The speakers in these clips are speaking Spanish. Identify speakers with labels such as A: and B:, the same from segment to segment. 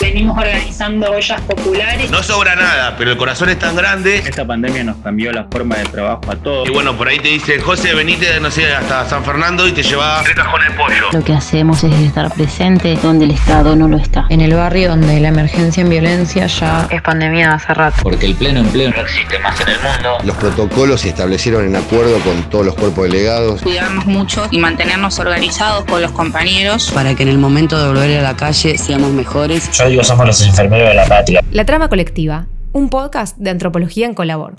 A: Venimos organizando ollas populares.
B: No sobra nada, pero el corazón es tan grande.
C: Esta pandemia nos cambió la forma de trabajo a todos.
B: Y bueno, por ahí te dice, José, venite, no sé, hasta San Fernando y te lleva tres cajones de pollo.
D: Lo que hacemos es estar presente donde el Estado no lo está.
E: En el barrio donde la emergencia en violencia ya es pandemia hace rato.
F: Porque el pleno empleo no existe más en el mundo.
G: Los protocolos se establecieron en acuerdo con todos los cuerpos delegados.
H: Cuidarnos mucho y mantenernos organizados con los compañeros.
I: Para que en el momento de volver a la calle seamos mejores.
J: Yo somos los enfermeros de la patria.
K: La trama colectiva, un podcast de antropología en Colabor.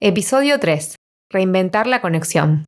K: Episodio 3. Reinventar la conexión.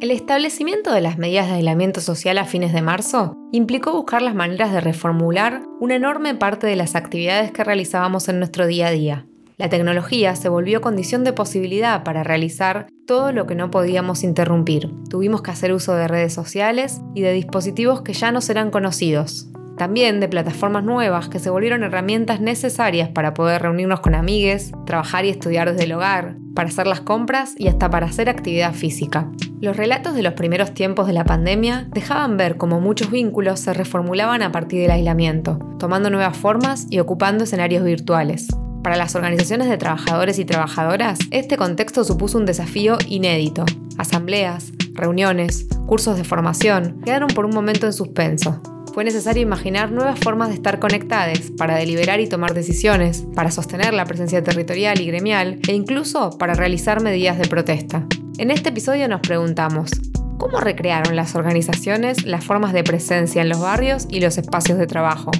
K: El establecimiento de las medidas de aislamiento social a fines de marzo implicó buscar las maneras de reformular una enorme parte de las actividades que realizábamos en nuestro día a día. La tecnología se volvió condición de posibilidad para realizar todo lo que no podíamos interrumpir. Tuvimos que hacer uso de redes sociales y de dispositivos que ya no serán conocidos. También de plataformas nuevas que se volvieron herramientas necesarias para poder reunirnos con amigues, trabajar y estudiar desde el hogar, para hacer las compras y hasta para hacer actividad física. Los relatos de los primeros tiempos de la pandemia dejaban ver cómo muchos vínculos se reformulaban a partir del aislamiento, tomando nuevas formas y ocupando escenarios virtuales. Para las organizaciones de trabajadores y trabajadoras, este contexto supuso un desafío inédito. Asambleas, reuniones, cursos de formación quedaron por un momento en suspenso. Fue necesario imaginar nuevas formas de estar conectadas para deliberar y tomar decisiones, para sostener la presencia territorial y gremial e incluso para realizar medidas de protesta. En este episodio nos preguntamos, ¿cómo recrearon las organizaciones las formas de presencia en los barrios y los espacios de trabajo?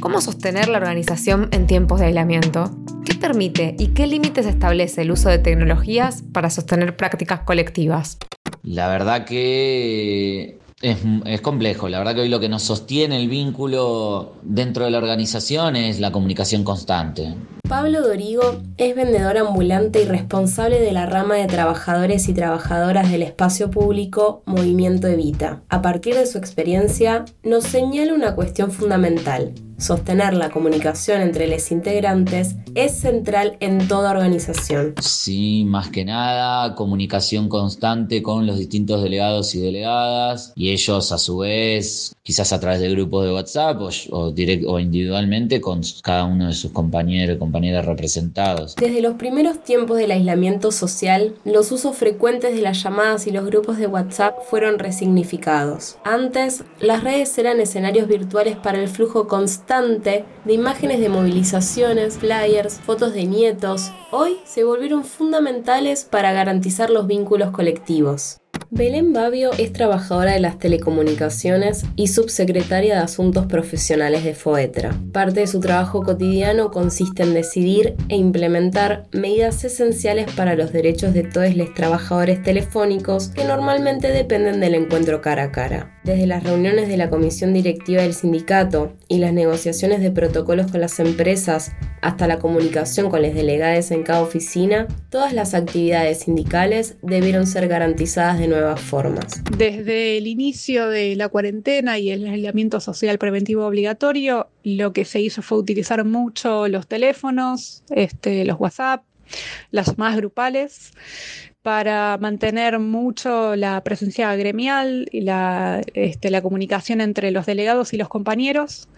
K: ¿Cómo sostener la organización en tiempos de aislamiento? ¿Qué permite y qué límites establece el uso de tecnologías para sostener prácticas colectivas?
F: La verdad que es, es, complejo. La verdad que hoy lo que nos sostiene el vínculo dentro de la organización es la comunicación constante.
L: Pablo Dorigo es vendedor ambulante y responsable de la rama de trabajadores y trabajadoras del espacio público Movimiento Evita. A partir de su experiencia, nos señala una cuestión fundamental sostener la comunicación entre los integrantes es central en toda organización.
F: Sí, más que nada, comunicación constante con los distintos delegados y delegadas y ellos a su vez, quizás a través de grupos de WhatsApp o, o, o individualmente con cada uno de sus compañeros y compañeras representados.
L: Desde los primeros tiempos del aislamiento social, los usos frecuentes de las llamadas y los grupos de WhatsApp fueron resignificados. Antes, las redes eran escenarios virtuales para el flujo constante de imágenes de movilizaciones, flyers, fotos de nietos, hoy se volvieron fundamentales para garantizar los vínculos colectivos. Belén Babio es trabajadora de las telecomunicaciones y subsecretaria de Asuntos Profesionales de FOETRA. Parte de su trabajo cotidiano consiste en decidir e implementar medidas esenciales para los derechos de todos los trabajadores telefónicos que normalmente dependen del encuentro cara a cara. Desde las reuniones de la comisión directiva del sindicato y las negociaciones de protocolos con las empresas hasta la comunicación con los delegados en cada oficina, todas las actividades sindicales debieron ser garantizadas de nuevas formas.
M: Desde el inicio de la cuarentena y el aislamiento social preventivo obligatorio, lo que se hizo fue utilizar mucho los teléfonos, este, los WhatsApp, las más grupales para mantener mucho la presencia gremial y la, este, la comunicación entre los delegados y los compañeros,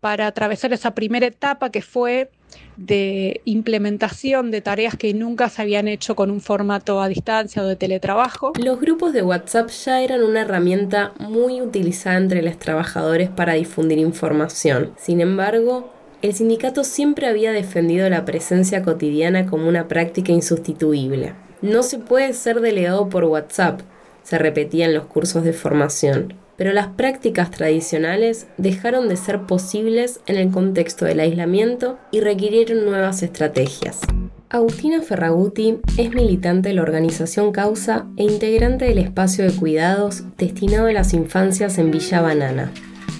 M: para atravesar esa primera etapa que fue de implementación de tareas que nunca se habían hecho con un formato a distancia o de teletrabajo.
L: Los grupos de WhatsApp ya eran una herramienta muy utilizada entre los trabajadores para difundir información. Sin embargo, el sindicato siempre había defendido la presencia cotidiana como una práctica insustituible. No se puede ser delegado por WhatsApp, se repetía en los cursos de formación, pero las prácticas tradicionales dejaron de ser posibles en el contexto del aislamiento y requirieron nuevas estrategias. Agustina Ferraguti es militante de la organización Causa e integrante del espacio de cuidados destinado a las infancias en Villa Banana,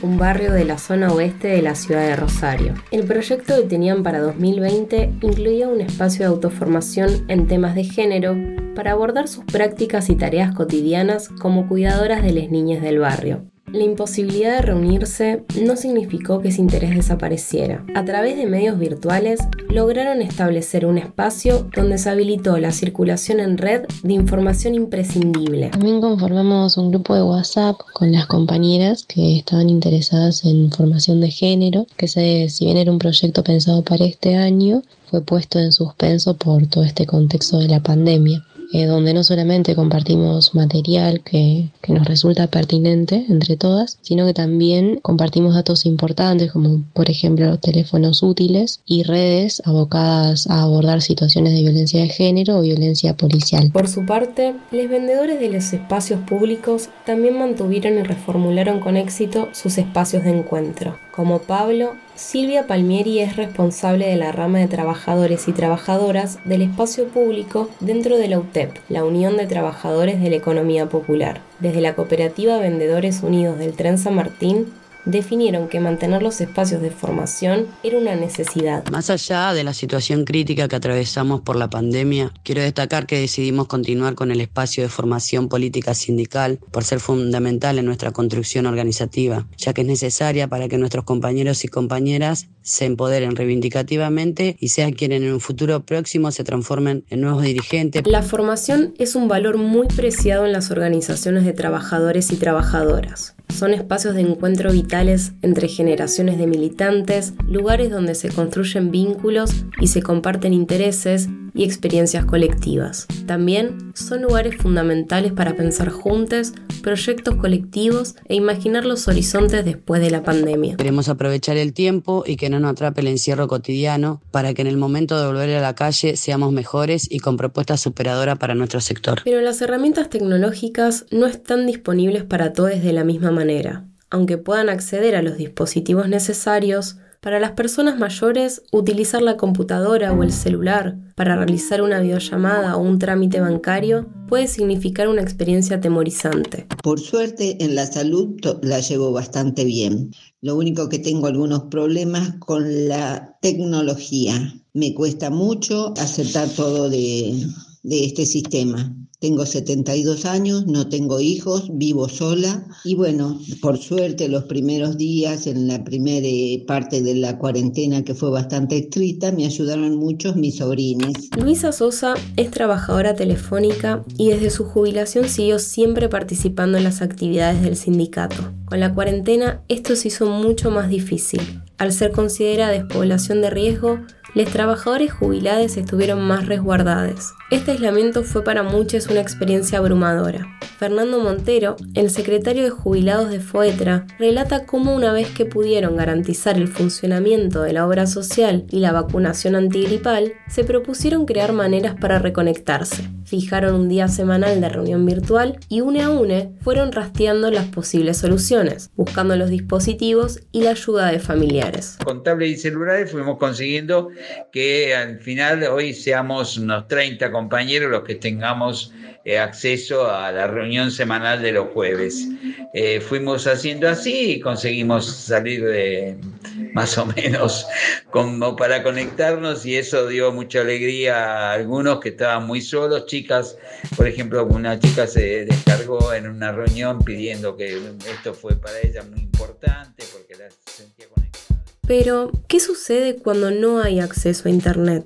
L: un barrio de la zona oeste de la ciudad de Rosario. El proyecto que tenían para 2020 incluía un espacio de autoformación en temas de género para abordar sus prácticas y tareas cotidianas como cuidadoras de las niñas del barrio. La imposibilidad de reunirse no significó que ese interés desapareciera. A través de medios virtuales lograron establecer un espacio donde se habilitó la circulación en red de información imprescindible.
N: También conformamos un grupo de WhatsApp con las compañeras que estaban interesadas en formación de género, que se, si bien era un proyecto pensado para este año, fue puesto en suspenso por todo este contexto de la pandemia. Eh, donde no solamente compartimos material que, que, nos resulta pertinente entre todas, sino que también compartimos datos importantes como por ejemplo teléfonos útiles y redes abocadas a abordar situaciones de violencia de género o violencia policial.
L: Por su parte, los vendedores de los espacios públicos también mantuvieron y reformularon con éxito sus espacios de encuentro. Como Pablo, Silvia Palmieri es responsable de la rama de trabajadores y trabajadoras del espacio público dentro de la UTEP, la Unión de Trabajadores de la Economía Popular. Desde la cooperativa Vendedores Unidos del Tren San Martín, definieron que mantener los espacios de formación era una necesidad.
I: Más allá de la situación crítica que atravesamos por la pandemia, quiero destacar que decidimos continuar con el espacio de formación política sindical por ser fundamental en nuestra construcción organizativa, ya que es necesaria para que nuestros compañeros y compañeras se empoderen reivindicativamente y sean quienes en un futuro próximo se transformen en nuevos dirigentes.
L: La formación es un valor muy preciado en las organizaciones de trabajadores y trabajadoras. Son espacios de encuentro vitales entre generaciones de militantes, lugares donde se construyen vínculos y se comparten intereses y experiencias colectivas. También son lugares fundamentales para pensar juntos proyectos colectivos e imaginar los horizontes después de la pandemia.
I: Queremos aprovechar el tiempo y que no nos atrape el encierro cotidiano para que en el momento de volver a la calle seamos mejores y con propuestas superadoras para nuestro sector.
L: Pero las herramientas tecnológicas no están disponibles para todos de la misma manera. Aunque puedan acceder a los dispositivos necesarios, para las personas mayores, utilizar la computadora o el celular para realizar una videollamada o un trámite bancario puede significar una experiencia atemorizante.
O: Por suerte, en la salud la llevo bastante bien. Lo único que tengo algunos problemas con la tecnología. Me cuesta mucho aceptar todo de, de este sistema. Tengo 72 años, no tengo hijos, vivo sola y bueno, por suerte los primeros días en la primera parte de la cuarentena que fue bastante estricta me ayudaron muchos mis sobrinos.
L: Luisa Sosa es trabajadora telefónica y desde su jubilación siguió siempre participando en las actividades del sindicato. Con la cuarentena esto se hizo mucho más difícil. Al ser considerada despoblación de riesgo, los trabajadores jubilados estuvieron más resguardados. Este aislamiento fue para muchos una experiencia abrumadora. Fernando Montero, el secretario de jubilados de FOETRA, relata cómo una vez que pudieron garantizar el funcionamiento de la obra social y la vacunación antigripal, se propusieron crear maneras para reconectarse. Fijaron un día semanal de reunión virtual y une a une fueron rastreando las posibles soluciones, buscando los dispositivos y la ayuda de familiares.
P: Con tablets y celulares fuimos consiguiendo que al final hoy seamos unos 30 compañeros los que tengamos eh, acceso a la reunión semanal de los jueves. Eh, fuimos haciendo así y conseguimos salir de más o menos como para conectarnos y eso dio mucha alegría a algunos que estaban muy solos, chicas, por ejemplo, una chica se descargó en una reunión pidiendo que esto fue para ella muy importante porque la sentía conectada.
L: Pero, ¿qué sucede cuando no hay acceso a Internet?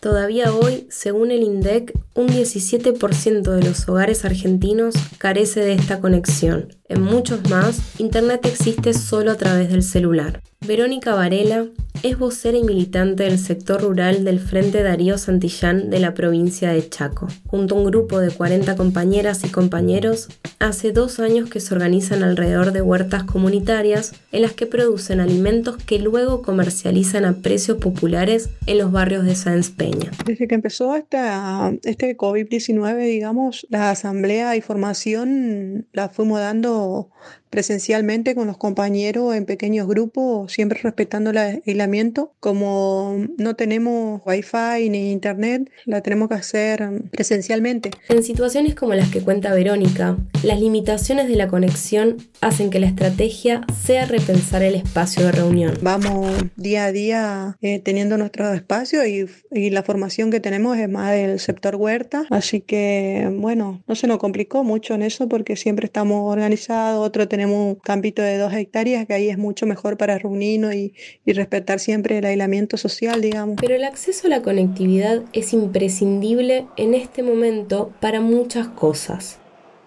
L: Todavía hoy, según el INDEC, un 17% de los hogares argentinos carece de esta conexión. En muchos más, Internet existe solo a través del celular. Verónica Varela es vocera y militante del sector rural del Frente Darío Santillán de la provincia de Chaco. Junto a un grupo de 40 compañeras y compañeros, hace dos años que se organizan alrededor de huertas comunitarias en las que producen alimentos que luego comercializan a precios populares en los barrios de Sáenz Peña.
M: Desde que empezó este COVID-19, digamos, la asamblea y formación la fuimos dando presencialmente con los compañeros en pequeños grupos, siempre respetando el aislamiento. Como no tenemos wifi ni internet, la tenemos que hacer presencialmente.
L: En situaciones como las que cuenta Verónica, las limitaciones de la conexión hacen que la estrategia sea repensar el espacio de reunión.
M: Vamos día a día eh, teniendo nuestro espacio y, y la formación que tenemos es más del sector huerta, así que bueno, no se nos complicó mucho en eso porque siempre estamos organizados, otro
Q: tenemos un campito de dos hectáreas que ahí es mucho mejor para reunirnos y, respetar siempre el aislamiento social, digamos.
L: Pero el acceso a la conectividad es imprescindible en este momento para muchas cosas.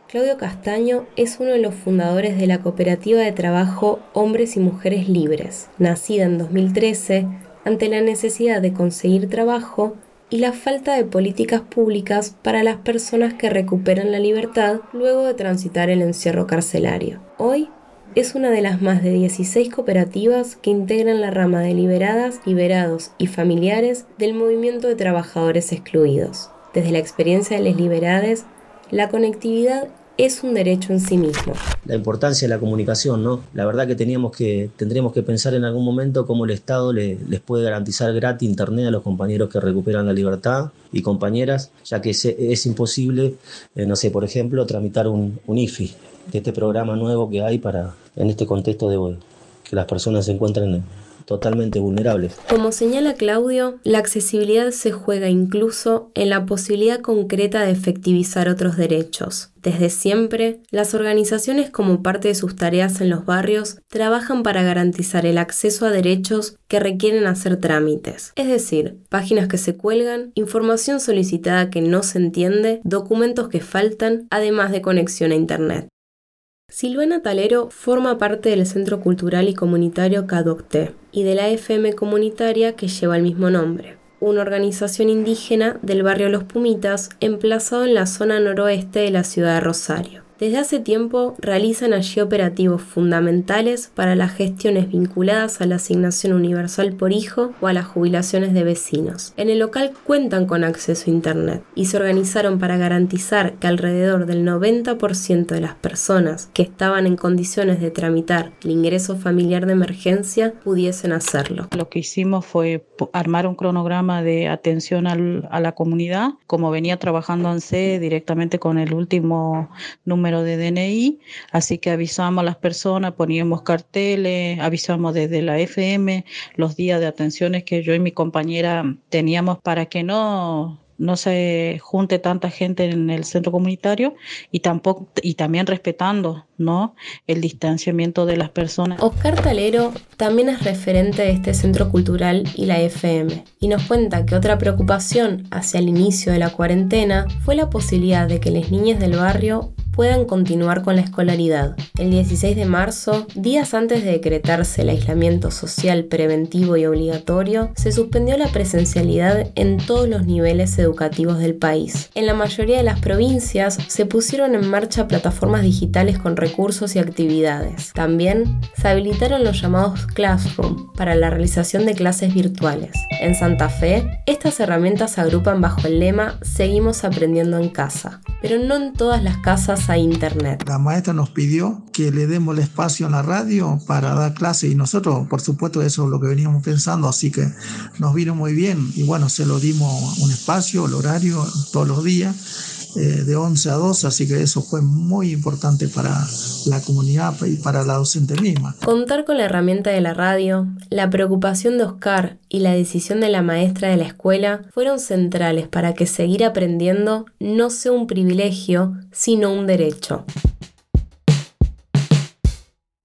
L: Claudio Castaño es uno de los fundadores de la cooperativa de trabajo Hombres y Mujeres Libres, nacida en 2013 ante la necesidad de conseguir trabajo y la falta de políticas públicas para las personas que recuperan la libertad luego de transitar el encierro carcelario. Hoy es una de las más de 16 cooperativas que integran la rama de liberadas, liberados y familiares del movimiento de trabajadores excluidos. Desde la experiencia de las liberades, la conectividad es un derecho en sí mismo.
R: La importancia de la comunicación, ¿no? La verdad que teníamos que, tendríamos que pensar en algún momento cómo el Estado les puede garantizar gratis internet a los compañeros que recuperan la libertad y compañeras, ya que es, imposible, eh, no sé, por ejemplo, tramitar un, IFI, de este programa nuevo que hay para, en este contexto de que las personas se encuentren totalmente vulnerables.
L: Como señala Claudio, la accesibilidad se juega incluso en la posibilidad concreta de efectivizar otros derechos. Desde siempre, las organizaciones como parte de sus tareas en los barrios trabajan para garantizar el acceso a derechos que requieren hacer trámites, es decir, páginas que se cuelgan, información solicitada que no se entiende, documentos que faltan, además de conexión a Internet. Silvana Talero forma parte del Centro Cultural y Comunitario Cadocté y de la FM comunitaria que lleva el mismo nombre, una organización indígena del barrio Los Pumitas emplazado en la zona noroeste de la ciudad de Rosario. Desde hace tiempo realizan allí operativos fundamentales para las gestiones vinculadas a la asignación universal por hijo o a las jubilaciones de vecinos. En el local cuentan con acceso a Internet y se organizaron para garantizar que alrededor del 90% de las personas que estaban en condiciones de tramitar el ingreso familiar de emergencia pudiesen hacerlo.
S: Lo que hicimos fue armar un cronograma de atención a la comunidad, como venía trabajando ANSE directamente con el último número de DNI, así que avisamos a las personas, poníamos carteles, avisamos desde la FM los días de atenciones que yo y mi compañera teníamos para que no no se junte tanta gente en el centro comunitario y tampoco y también respetando no el distanciamiento de las personas.
L: Oscar Talero también es referente de este centro cultural y la FM y nos cuenta que otra preocupación hacia el inicio de la cuarentena fue la posibilidad de que las niñas del barrio puedan continuar con la escolaridad. El 16 de marzo, días antes de decretarse el aislamiento social preventivo y obligatorio, se suspendió la presencialidad en todos los niveles educativos del país. En la mayoría de las provincias se pusieron en marcha plataformas digitales con y actividades. También se habilitaron los llamados Classroom para la realización de clases virtuales. En Santa Fe, estas herramientas se agrupan bajo el lema Seguimos aprendiendo en casa, pero no en todas las casas a Internet.
T: La maestra nos pidió que le demos el espacio a la radio para dar clase y nosotros, por supuesto, eso es lo que veníamos pensando, así que nos vino muy bien y bueno, se lo dimos un espacio, el horario, todos los días. Eh, de 11 a 12, así que eso fue muy importante para la comunidad y para la docente misma.
L: Contar con la herramienta de la radio, la preocupación de Oscar y la decisión de la maestra de la escuela fueron centrales para que seguir aprendiendo no sea un privilegio, sino un derecho.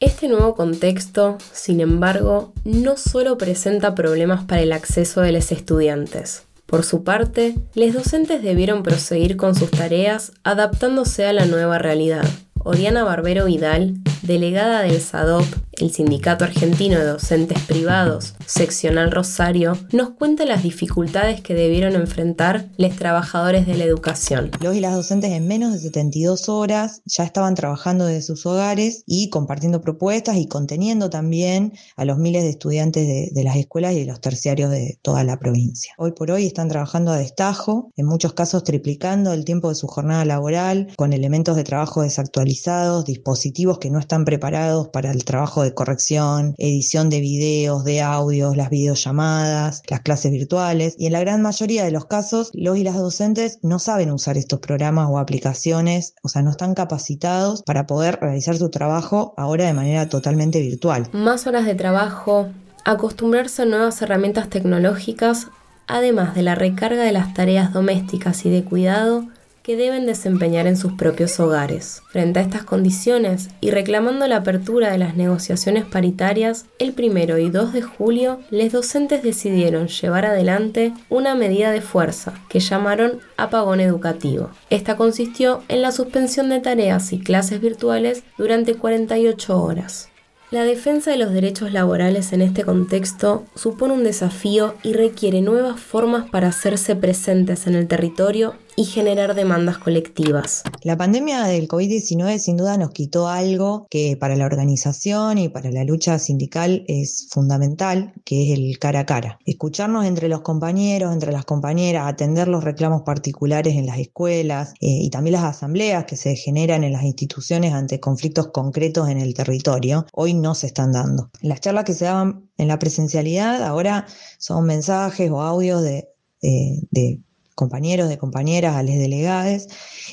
L: Este nuevo contexto, sin embargo, no solo presenta problemas para el acceso de los estudiantes. Por su parte, los docentes debieron proseguir con sus tareas adaptándose a la nueva realidad. Oriana Barbero Vidal, delegada del SADOP, el Sindicato Argentino de Docentes Privados, seccional Rosario, nos cuenta las dificultades que debieron enfrentar los trabajadores de la educación.
U: Los y las docentes en menos de 72 horas ya estaban trabajando desde sus hogares y compartiendo propuestas y conteniendo también a los miles de estudiantes de, las escuelas y de los terciarios de toda la provincia. Hoy por hoy están trabajando a destajo, en muchos casos triplicando el tiempo de su jornada laboral, con elementos de trabajo desactualizados, dispositivos que no están preparados para el trabajo de corrección, edición de videos, de audios, las videollamadas, las clases virtuales y en la gran mayoría de los casos los y las docentes no saben usar estos programas o aplicaciones, o sea, no están capacitados para poder realizar su trabajo ahora de manera totalmente virtual.
L: Más horas de trabajo, acostumbrarse a nuevas herramientas tecnológicas, además de la recarga de las tareas domésticas y de cuidado, que deben desempeñar en sus propios hogares. Frente a estas condiciones y reclamando la apertura de las negociaciones paritarias, el primero y 2 de julio, los docentes decidieron llevar adelante una medida de fuerza que llamaron apagón educativo. Esta consistió en la suspensión de tareas y clases virtuales durante 48 horas. La defensa de los derechos laborales en este contexto supone un desafío y requiere nuevas formas para hacerse presentes en el territorio y generar demandas colectivas.
U: La pandemia del COVID-19 sin duda nos quitó algo que para la organización y para la lucha sindical es fundamental, que es el cara a cara. Escucharnos entre los compañeros, entre las compañeras, atender los reclamos particulares en las escuelas eh, y también las asambleas que se generan en las instituciones ante conflictos concretos en el territorio, hoy no se están dando. Las charlas que se daban en la presencialidad ahora son mensajes o audios de, eh, de compañeros, de compañeras, a les delegados,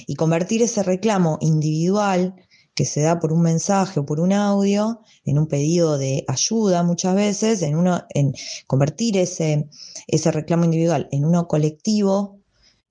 U: y convertir ese reclamo individual que se da por un mensaje o por un audio, en un pedido de ayuda muchas veces, en, uno, en convertir ese, ese reclamo individual en uno colectivo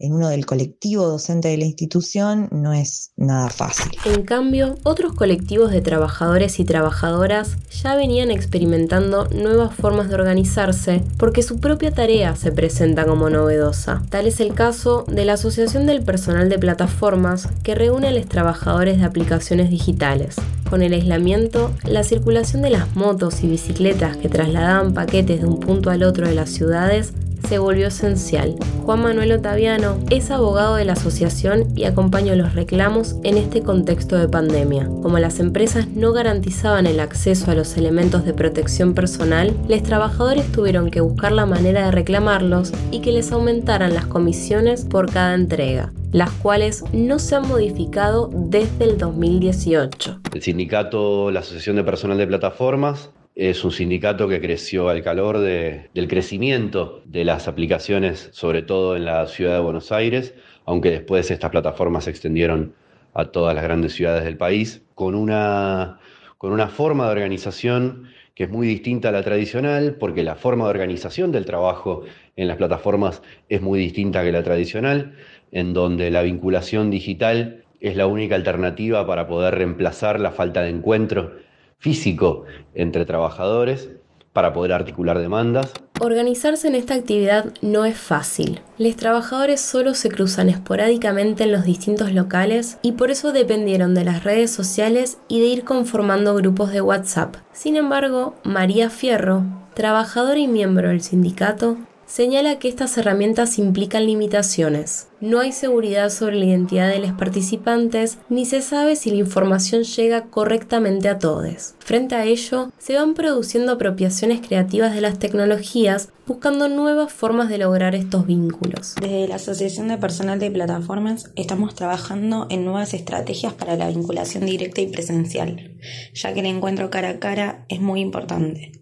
U: en uno del colectivo docente de la institución no es nada fácil.
L: En cambio, otros colectivos de trabajadores y trabajadoras ya venían experimentando nuevas formas de organizarse porque su propia tarea se presenta como novedosa. Tal es el caso de la Asociación del Personal de Plataformas que reúne a los trabajadores de aplicaciones digitales. Con el aislamiento, la circulación de las motos y bicicletas que trasladaban paquetes de un punto al otro de las ciudades se volvió esencial. Juan Manuel Otaviano es abogado de la asociación y acompañó los reclamos en este contexto de pandemia. Como las empresas no garantizaban el acceso a los elementos de protección personal, los trabajadores tuvieron que buscar la manera de reclamarlos y que les aumentaran las comisiones por cada entrega las cuales no se han modificado desde el 2018.
V: El sindicato, la Asociación de Personal de Plataformas, es un sindicato que creció al calor del crecimiento de las aplicaciones, sobre todo en la ciudad de Buenos Aires, aunque después estas plataformas se extendieron a todas las grandes ciudades del país, con una, con una forma de organización que es muy distinta a la tradicional, porque la forma de organización del trabajo en las plataformas es muy distinta que la tradicional, en donde la vinculación digital es la única alternativa para poder reemplazar la falta de encuentro físico entre trabajadores para poder articular demandas.
L: Organizarse en esta actividad no es fácil. Los trabajadores solo se cruzan esporádicamente en los distintos locales y por eso dependieron de las redes sociales y de ir conformando grupos de WhatsApp. Sin embargo, María Fierro, trabajadora y miembro del sindicato, señala que estas herramientas implican limitaciones. No hay seguridad sobre la identidad de los participantes ni se sabe si la información llega correctamente a todos. Frente a ello, se van produciendo apropiaciones creativas de las tecnologías buscando nuevas formas de lograr estos vínculos.
W: Desde la Asociación de Personal de Plataformas estamos trabajando en nuevas estrategias para la vinculación directa y presencial, ya que el encuentro cara a cara es muy importante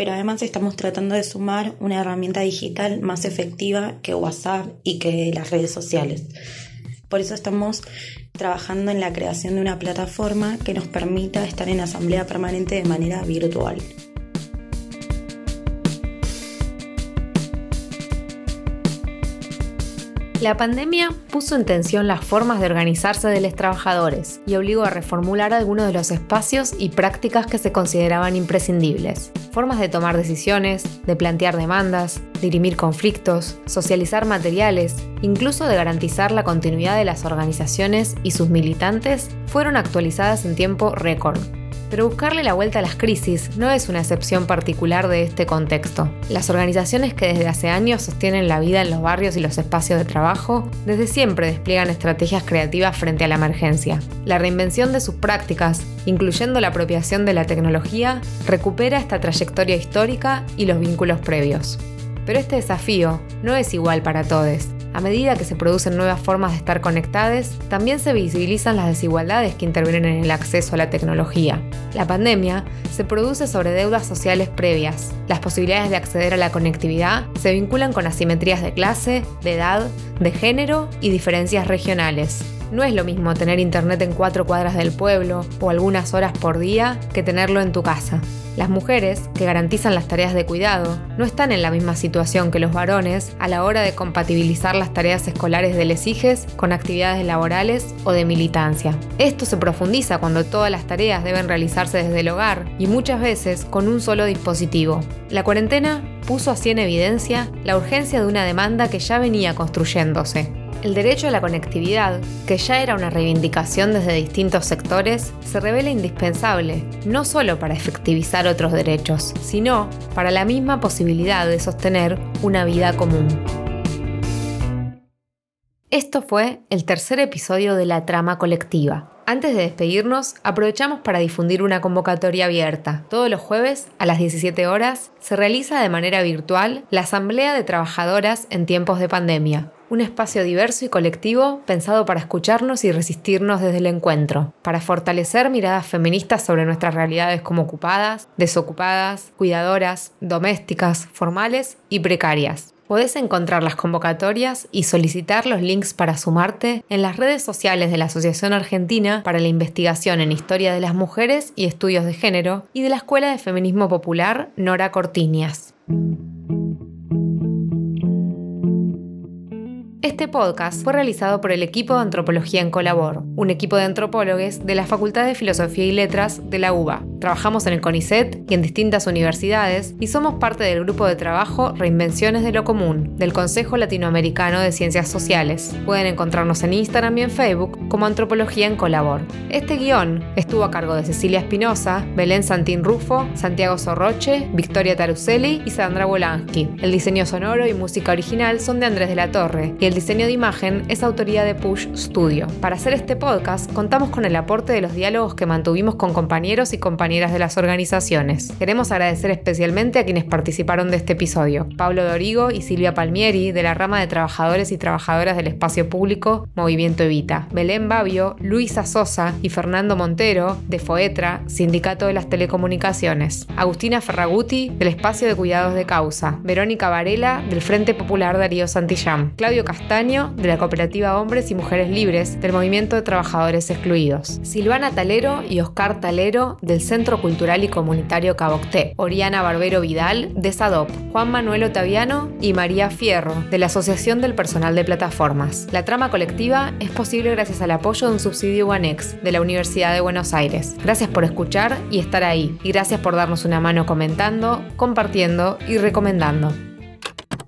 W: pero además estamos tratando de sumar una herramienta digital más efectiva que WhatsApp y que las redes sociales. Por eso estamos trabajando en la creación de una plataforma que nos permita estar en asamblea permanente de manera virtual.
K: La pandemia puso en tensión las formas de organizarse de los trabajadores y obligó a reformular algunos de los espacios y prácticas que se consideraban imprescindibles. Formas de tomar decisiones, de plantear demandas, dirimir conflictos, socializar materiales, incluso de garantizar la continuidad de las organizaciones y sus militantes, fueron actualizadas en tiempo récord. Pero buscarle la vuelta a las crisis no es una excepción particular de este contexto. Las organizaciones que desde hace años sostienen la vida en los barrios y los espacios de trabajo, desde siempre despliegan estrategias creativas frente a la emergencia. La reinvención de sus prácticas, incluyendo la apropiación de la tecnología, recupera esta trayectoria histórica y los vínculos previos. Pero este desafío no es igual para todos. A medida que se producen nuevas formas de estar conectadas, también se visibilizan las desigualdades que intervienen en el acceso a la tecnología. La pandemia se produce sobre deudas sociales previas. Las posibilidades de acceder a la conectividad se vinculan con asimetrías de clase, de edad, de género y diferencias regionales. No es lo mismo tener internet en cuatro cuadras del pueblo o algunas horas por día que tenerlo en tu casa. Las mujeres, que garantizan las tareas de cuidado, no están en la misma situación que los varones a la hora de compatibilizar las tareas escolares de les hijes con actividades laborales o de militancia. Esto se profundiza cuando todas las tareas deben realizarse desde el hogar y muchas veces con un solo dispositivo. La cuarentena puso así en evidencia la urgencia de una demanda que ya venía construyéndose el derecho a la conectividad, que ya era una reivindicación desde distintos sectores, se revela indispensable, no solo para efectivizar otros derechos, sino para la misma posibilidad de sostener una vida común. Esto fue el tercer episodio de La Trama Colectiva. Antes de despedirnos, aprovechamos para difundir una convocatoria abierta. Todos los jueves, a las 17 horas, se realiza de manera virtual la Asamblea de Trabajadoras en tiempos de pandemia un espacio diverso y colectivo pensado para escucharnos y resistirnos desde el encuentro, para fortalecer miradas feministas sobre nuestras realidades como ocupadas, desocupadas, cuidadoras, domésticas, formales y precarias. Podés encontrar las convocatorias y solicitar los links para sumarte en las redes sociales de la Asociación Argentina para la Investigación en Historia de las Mujeres y Estudios de Género y de la Escuela de Feminismo Popular Nora Cortiñas. Este podcast fue realizado por el equipo de Antropología en Colabor, un equipo de antropólogos de la Facultad de Filosofía y Letras de la UBA. Trabajamos en el CONICET y en distintas universidades y somos parte del grupo de trabajo Reinvenciones de lo Común del Consejo Latinoamericano de Ciencias Sociales. Pueden encontrarnos en Instagram y en Facebook como Antropología en Colabor. Este guion estuvo a cargo de Cecilia Espinosa, Belén Santín Rufo, Santiago Sorroche, Victoria Taruselli y Sandra Wolansky. El diseño sonoro y música original son de Andrés de la Torre y el diseño de imagen es autoría de Push Studio. Para hacer este podcast contamos con el aporte de los diálogos que mantuvimos con compañeros y compañeras de las organizaciones. Queremos agradecer especialmente a quienes participaron de este episodio. Pablo Dorigo y Silvia Palmieri de la rama de trabajadores y trabajadoras del espacio público Movimiento Evita. Belén Babio, Luisa Sosa y Fernando Montero de FOETRA, Sindicato de las Telecomunicaciones. Agustina Ferraguti del Espacio de Cuidados de Causa. Verónica Varela del Frente Popular Darío Santillán. Claudio Castillo de la Cooperativa Hombres y Mujeres Libres del Movimiento de Trabajadores Excluidos, Silvana Talero y Oscar Talero del Centro Cultural y Comunitario Cabocté, Oriana Barbero Vidal de SADOP, Juan Manuel Otaviano y María Fierro de la Asociación del Personal de Plataformas. La trama colectiva es posible gracias al apoyo de un subsidio UANEX de la Universidad de Buenos Aires. Gracias por escuchar y estar ahí, y gracias por darnos una mano comentando, compartiendo y recomendando.